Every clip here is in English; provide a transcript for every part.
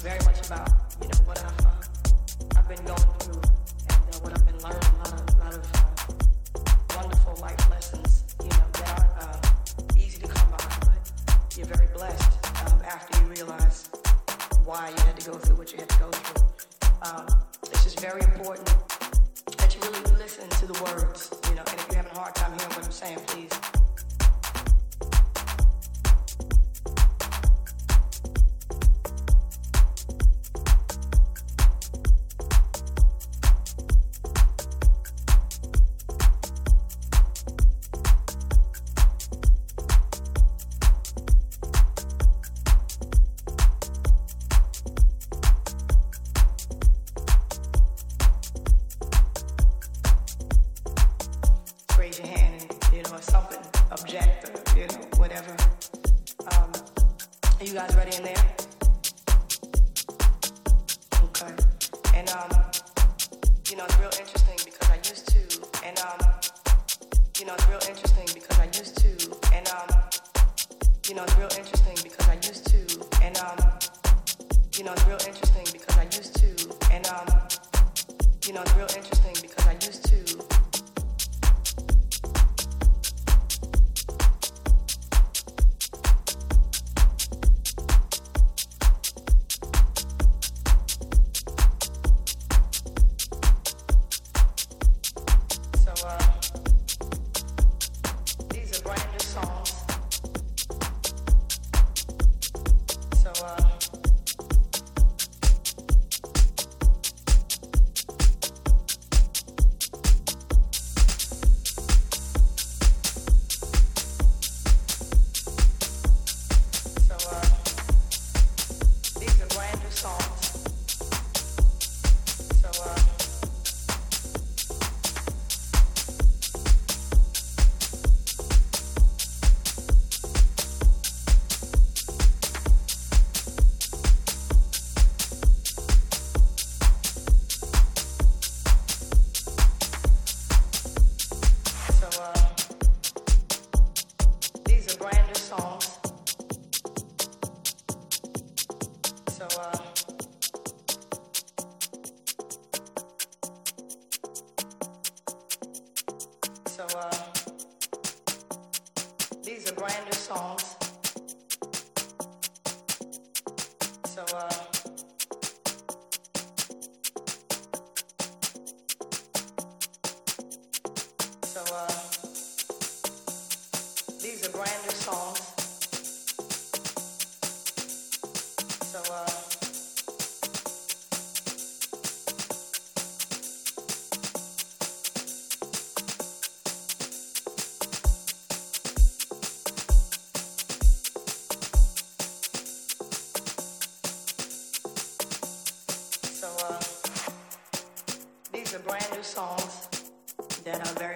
very much about, you know, what uh, I've, been going through and uh, what I've been learning. A lot of, lot of uh, wonderful life lessons, you know, that aren't easy to come by, but you're very blessed um, after you realize why you had to go through what you had to go through. Um, it's just very important that you really listen to the words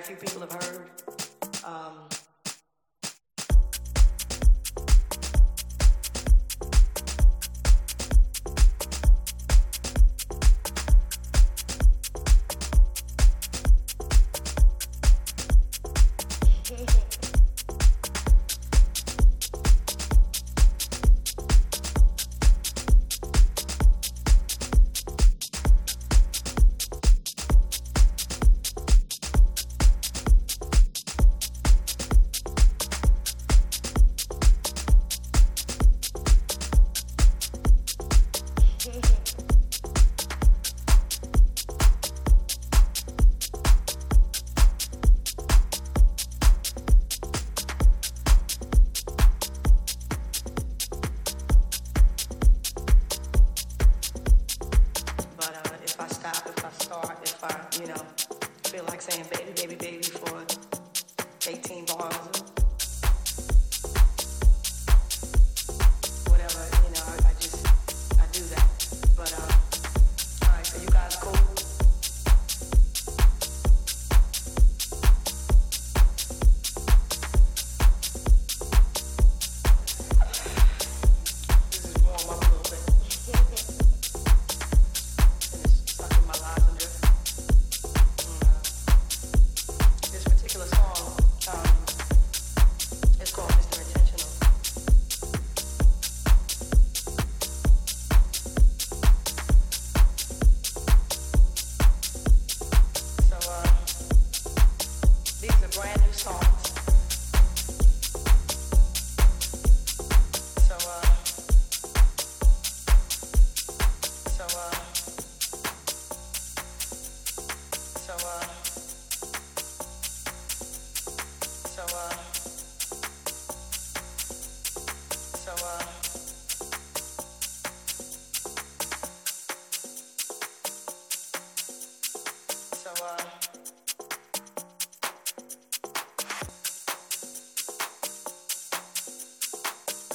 few people have heard.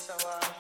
so uh